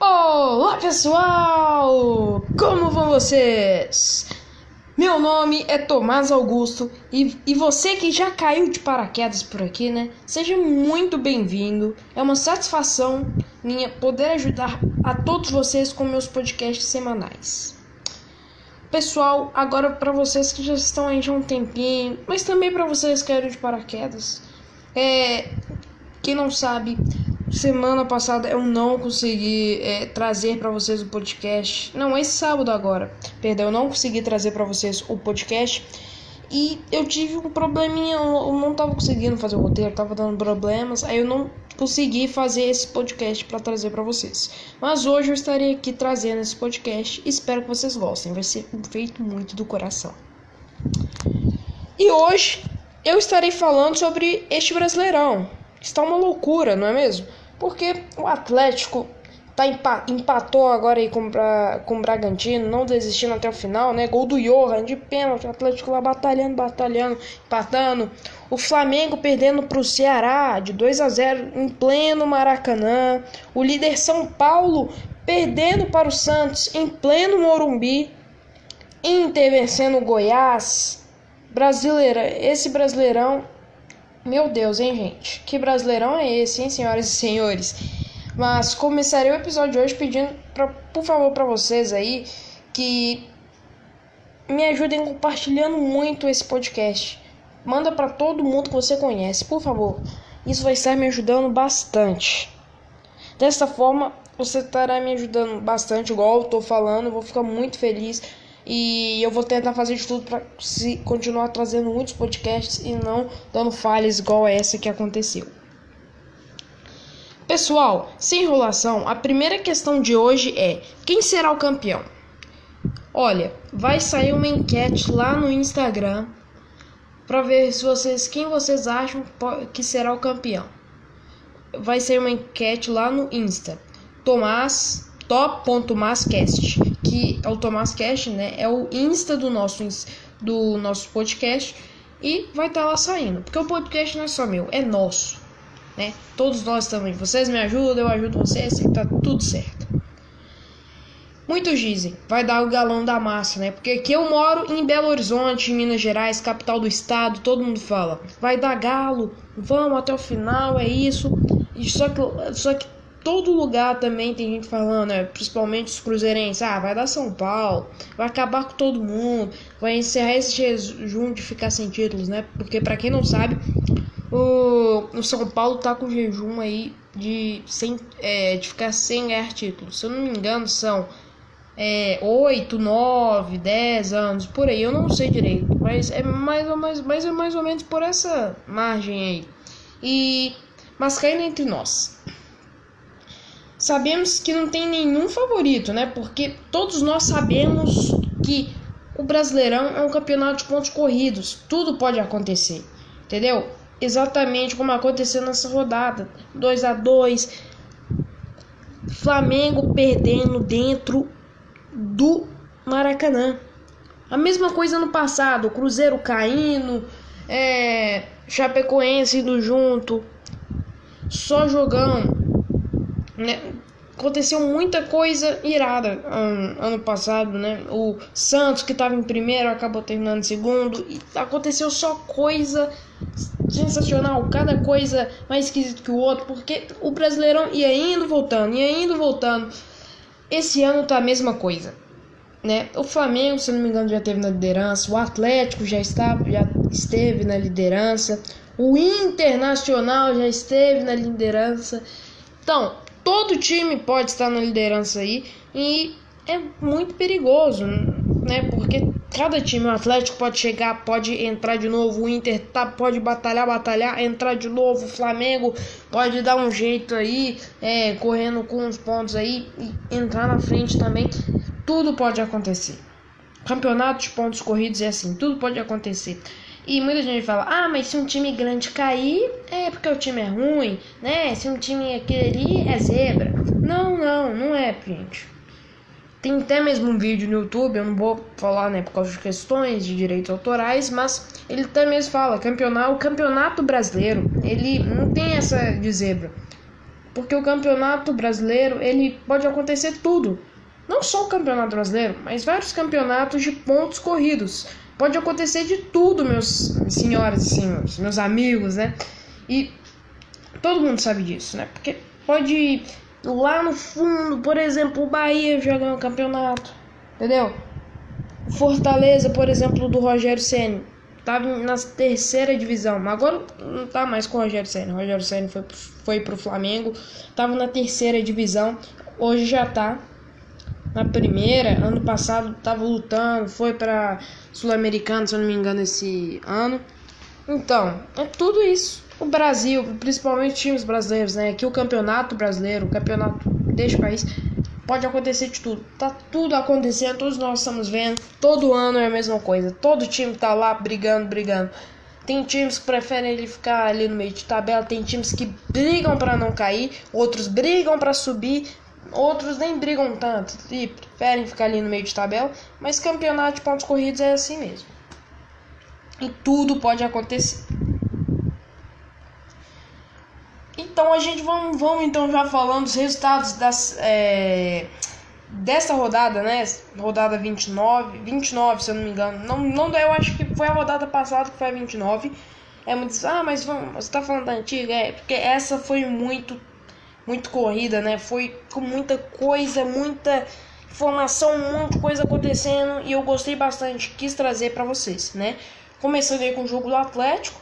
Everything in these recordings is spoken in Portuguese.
Olá pessoal! Como vão vocês? Meu nome é Tomás Augusto e, e você que já caiu de paraquedas por aqui, né? Seja muito bem-vindo. É uma satisfação minha poder ajudar a todos vocês com meus podcasts semanais. Pessoal, agora para vocês que já estão aí já há um tempinho, mas também para vocês que caíram de paraquedas, é, quem não sabe, Semana passada eu não consegui é, trazer para vocês o podcast. Não, esse sábado agora. Perdão, eu não consegui trazer para vocês o podcast. E eu tive um probleminha, eu não tava conseguindo fazer o roteiro, tava dando problemas, aí eu não consegui fazer esse podcast para trazer para vocês. Mas hoje eu estarei aqui trazendo esse podcast, espero que vocês gostem, vai ser feito muito do coração. E hoje eu estarei falando sobre este Brasileirão. Está uma loucura, não é mesmo? Porque o Atlético tá empatou agora aí com, com o Bragantino, não desistindo até o final, né? Gol do Johan de pênalti, o Atlético lá batalhando, batalhando, empatando. O Flamengo perdendo para o Ceará de 2 a 0 em pleno Maracanã. O líder São Paulo perdendo para o Santos em pleno Morumbi. Inter vencendo o Goiás. Brasileira, esse Brasileirão meu Deus, hein, gente? Que brasileirão é esse, hein, senhoras e senhores? Mas começarei o episódio de hoje pedindo, pra, por favor, para vocês aí que me ajudem compartilhando muito esse podcast. Manda para todo mundo que você conhece, por favor. Isso vai estar me ajudando bastante. Dessa forma, você estará me ajudando bastante, igual eu tô falando. Eu vou ficar muito feliz e eu vou tentar fazer de tudo para continuar trazendo muitos podcasts e não dando falhas igual essa que aconteceu. Pessoal, sem enrolação, a primeira questão de hoje é: quem será o campeão? Olha, vai sair uma enquete lá no Instagram para ver se vocês quem vocês acham que será o campeão. Vai sair uma enquete lá no Insta. Tomás top.mascast, que é o Tomás Cast, né? É o Insta do nosso do nosso podcast e vai estar tá lá saindo, porque o podcast não é só meu, é nosso, né? Todos nós também. Vocês me ajudam, eu ajudo vocês, tá tudo certo. Muitos dizem, vai dar o galão da massa, né? Porque aqui eu moro em Belo Horizonte, em Minas Gerais, capital do estado, todo mundo fala, vai dar galo, vamos até o final, é isso. Só que, só que todo lugar também tem gente falando, né? principalmente os cruzeirenses, ah, vai dar São Paulo, vai acabar com todo mundo, vai encerrar esse jejum de ficar sem títulos, né? Porque para quem não sabe, o, o São Paulo tá com jejum aí de, sem, é, de ficar sem ganhar títulos. Se eu não me engano, são é, 8, 9, 10 anos, por aí, eu não sei direito, mas é mais ou mais, mas é mais ou menos por essa margem aí. E mas caindo entre nós. Sabemos que não tem nenhum favorito, né? Porque todos nós sabemos que o Brasileirão é um campeonato de pontos corridos. Tudo pode acontecer, entendeu? Exatamente como aconteceu nessa rodada. 2 a 2 Flamengo perdendo dentro do Maracanã. A mesma coisa no passado, Cruzeiro caindo, é, Chapecoense indo junto, só jogando. Né? Aconteceu muita coisa irada um, ano passado, né? O Santos, que estava em primeiro, acabou terminando em segundo. E aconteceu só coisa sensacional, cada coisa mais esquisita que o outro, porque o Brasileirão ia indo voltando, ia indo voltando. Esse ano tá a mesma coisa. Né? O Flamengo, se não me engano, já teve na liderança, o Atlético já, está, já esteve na liderança, o Internacional já esteve na liderança. Então, todo time pode estar na liderança aí e é muito perigoso, né? Porque cada time, o Atlético pode chegar, pode entrar de novo, o Inter tá, pode batalhar, batalhar, entrar de novo, o Flamengo pode dar um jeito aí, é, correndo com os pontos aí e entrar na frente também. Tudo pode acontecer. Campeonato de pontos corridos é assim, tudo pode acontecer. E muita gente fala, ah, mas se um time grande cair, é porque o time é ruim, né? Se um time aquele ali é zebra. Não, não, não é, gente. Tem até mesmo um vídeo no YouTube, eu não vou falar, né, por causa de questões de direitos autorais, mas ele até mesmo fala, campeonato, o campeonato brasileiro, ele não tem essa de zebra. Porque o campeonato brasileiro, ele pode acontecer tudo. Não só o campeonato brasileiro, mas vários campeonatos de pontos corridos. Pode acontecer de tudo, meus senhoras e senhores, meus amigos, né? E todo mundo sabe disso, né? Porque pode Lá no fundo, por exemplo, o Bahia jogando o campeonato, entendeu? Fortaleza, por exemplo, do Rogério Ceni tava na terceira divisão, mas agora não tá mais com o Rogério Ceni. O Rogério Ceni foi foi pro Flamengo, tava na terceira divisão, hoje já tá na primeira. Ano passado tava lutando, foi para Sul-Americano, se eu não me engano, esse ano. Então, é tudo isso o Brasil, principalmente times brasileiros, né? Que o campeonato brasileiro, o campeonato deste país, pode acontecer de tudo. Tá tudo acontecendo, todos nós estamos vendo. Todo ano é a mesma coisa. Todo time tá lá brigando, brigando. Tem times que preferem ele ficar ali no meio de tabela, tem times que brigam para não cair, outros brigam para subir, outros nem brigam tanto e preferem ficar ali no meio de tabela, mas campeonato de pontos corridos é assim mesmo. E tudo pode acontecer. Então a gente vamos, vamos então já falando dos resultados das, é, dessa rodada, né? Rodada 29, 29 se eu não me engano. Não, não, eu acho que foi a rodada passada que foi a 29. É muito, ah, mas vamos, você tá falando da antiga? É, porque essa foi muito, muito corrida, né? Foi com muita coisa, muita informação, um monte de coisa acontecendo e eu gostei bastante, quis trazer para vocês, né? Começando aí com o jogo do Atlético,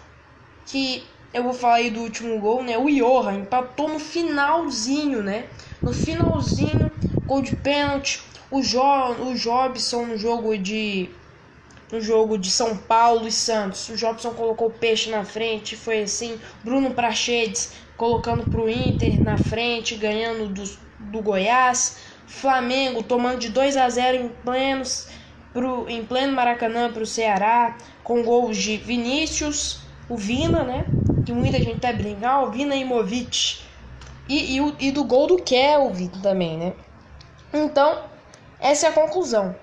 que eu vou falar aí do último gol, né? O Johan empatou no finalzinho, né? No finalzinho, gol de pênalti. O, jo o Jobson no jogo de no jogo de São Paulo e Santos. O Jobson colocou o peixe na frente, foi assim. Bruno Prachedes colocando pro Inter na frente, ganhando do, do Goiás. Flamengo tomando de 2 a 0 em plenos pro, em pleno Maracanã para o Ceará, com gols de Vinícius, o Vina, né? que muita gente tá brincando, ah, o Vina Imovic. E, e, e do gol do Kelvin também, né? Então, essa é a conclusão.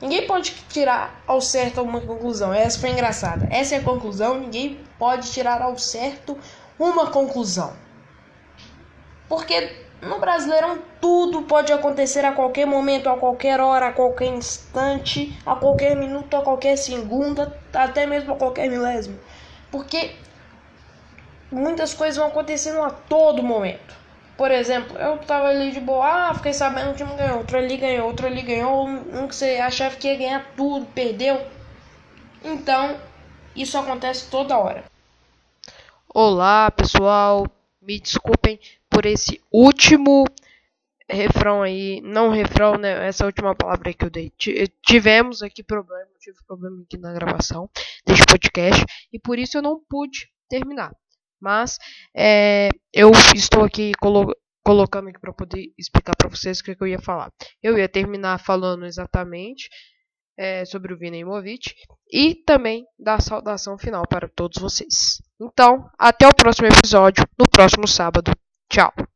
Ninguém pode tirar ao certo uma conclusão. Essa foi engraçada. Essa é a conclusão. Ninguém pode tirar ao certo uma conclusão. Porque no Brasileirão tudo pode acontecer a qualquer momento, a qualquer hora, a qualquer instante, a qualquer minuto, a qualquer segunda, até mesmo a qualquer milésimo. Porque muitas coisas vão acontecendo a todo momento. Por exemplo, eu tava ali de boa, ah, fiquei sabendo que o time ganhou, outro ali ganhou, outro ali ganhou, um que você achava que ia ganhar tudo, perdeu. Então, isso acontece toda hora. Olá, pessoal. Me desculpem por esse último refrão aí, não refrão, né? Essa última palavra que eu dei. Tivemos aqui problema, tive problema aqui na gravação deste podcast e por isso eu não pude terminar. Mas é, eu estou aqui colo colocando aqui para poder explicar para vocês o que, que, eu ia falar. Eu ia terminar falando exatamente é, sobre o Vina Imovic e também da saudação final para todos vocês. Então, até o próximo episódio, no próximo sábado. Tchau!